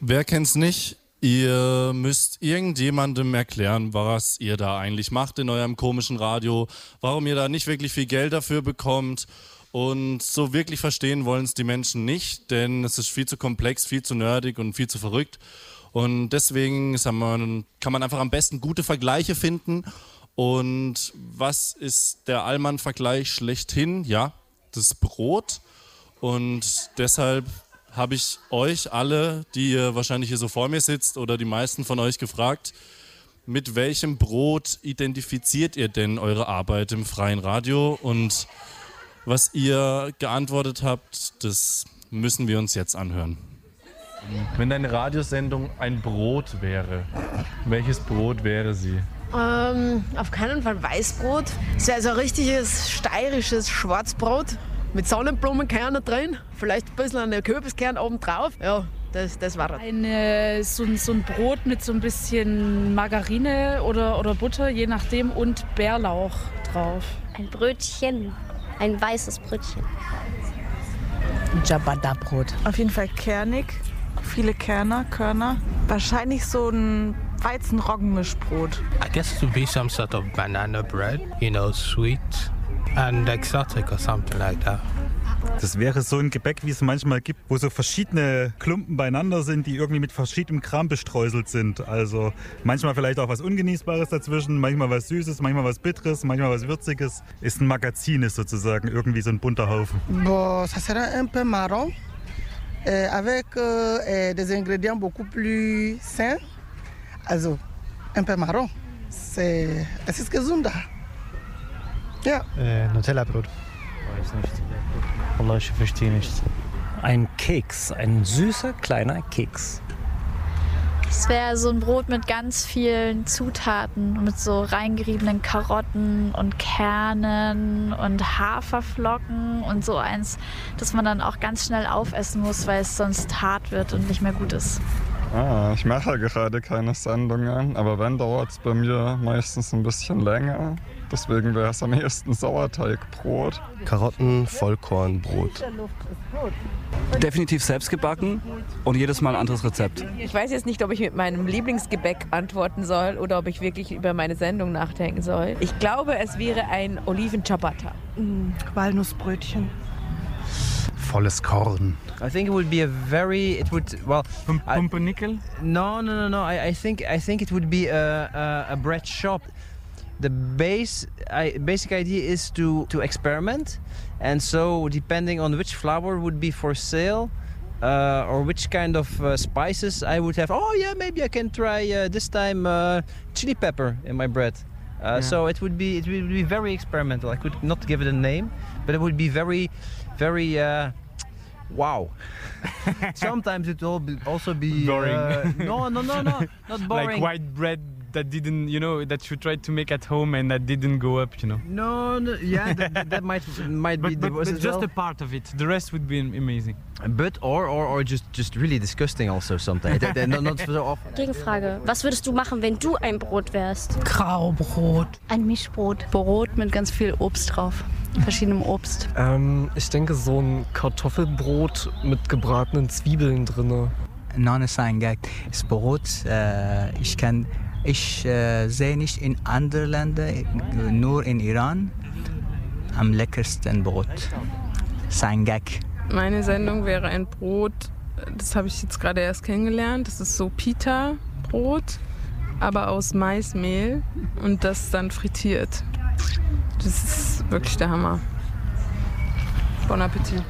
Wer kennt's nicht? Ihr müsst irgendjemandem erklären, was ihr da eigentlich macht in eurem komischen Radio, warum ihr da nicht wirklich viel Geld dafür bekommt. Und so wirklich verstehen wollen es die Menschen nicht, denn es ist viel zu komplex, viel zu nerdig und viel zu verrückt. Und deswegen kann man einfach am besten gute Vergleiche finden. Und was ist der Allmann-Vergleich schlechthin? Ja, das Brot. Und deshalb habe ich euch alle, die ihr wahrscheinlich hier so vor mir sitzt oder die meisten von euch gefragt, mit welchem Brot identifiziert ihr denn eure Arbeit im freien Radio? Und was ihr geantwortet habt, das müssen wir uns jetzt anhören. Wenn deine Radiosendung ein Brot wäre, welches Brot wäre sie? Ähm, auf keinen Fall Weißbrot. Es wäre so ein richtiges steirisches Schwarzbrot mit Sonnenblumenkernen drin, vielleicht ein bisschen eine Kürbiskern oben drauf. Ja, das, das war Eine, so, so, ein Brot mit so ein bisschen Margarine oder, oder Butter, je nachdem, und Bärlauch drauf. Ein Brötchen, ein weißes Brötchen. Ein Jabada-Brot. Auf jeden Fall kernig, viele Kerner, Körner. Wahrscheinlich so ein Weizen-Roggenmischbrot. I guess it would be some sort of banana bread, you know, sweet and exotic or something like that. Das wäre so ein Gebäck, wie es manchmal gibt, wo so verschiedene Klumpen beieinander sind, die irgendwie mit verschiedenem Kram bestreuselt sind. Also manchmal vielleicht auch was Ungenießbares dazwischen, manchmal was Süßes, manchmal was Bitteres, manchmal was Würziges. Ist ein Magazin, ist sozusagen irgendwie so ein bunter Haufen. Bon, ça sera un peu marron, euh, avec euh, des ingrédients beaucoup plus sains. Also ein peu marron. Es ist gesunder. Ja. Äh, Nutella-Brot. Weiß nicht. Allah, ich verstehe nicht. Ein Keks, ein süßer kleiner Keks. Es wäre so ein Brot mit ganz vielen Zutaten, mit so reingeriebenen Karotten und Kernen und Haferflocken und so eins, das man dann auch ganz schnell aufessen muss, weil es sonst hart wird und nicht mehr gut ist. Ah, ich mache gerade keine Sendungen, aber wenn, dauert es bei mir meistens ein bisschen länger. Deswegen wäre es am ehesten Sauerteigbrot. Karotten, Vollkornbrot. Definitiv selbst gebacken und jedes Mal ein anderes Rezept. Ich weiß jetzt nicht, ob ich mit meinem Lieblingsgebäck antworten soll oder ob ich wirklich über meine Sendung nachdenken soll. Ich glaube, es wäre ein Oliven-Ciabatta. Mm, Walnussbrötchen. Volles Korn. I think it would be a very it would well Pumpernickel? No, no, no, no. I, I think I think it would be a, a, a bread shop the base I, basic idea is to to experiment and so depending on which flour would be for sale uh, or which kind of uh, spices I would have oh yeah maybe I can try uh, this time uh, chili pepper in my bread uh, yeah. so it would be it would be very experimental. I could not give it a name but it would be very very uh, wow. Sometimes it will also be boring. no no no no not boring. like white bread that didn't, you know, that you tried to make at home and that didn't go up, you know. No, no yeah, that, that, might might but, be but, the but just well. a part of it. The rest would be amazing. But or or, or just just really disgusting also something. not, not so often. Gegenfrage: Was würdest du machen, wenn du ein Brot wärst? Graubrot. Ein Mischbrot. Brot mit ganz viel Obst drauf. Verschiedenem Obst. Ähm, ich denke so ein Kartoffelbrot mit gebratenen Zwiebeln drinne. Nane Sangak ist Brot. Äh, ich kann ich äh, sehe nicht in anderen Ländern, nur in Iran, am leckersten Brot. Sangak. Meine Sendung wäre ein Brot, das habe ich jetzt gerade erst kennengelernt. Das ist so Pita-Brot, aber aus Maismehl und das dann frittiert. Das ist wirklich der Hammer. Bon Appetit.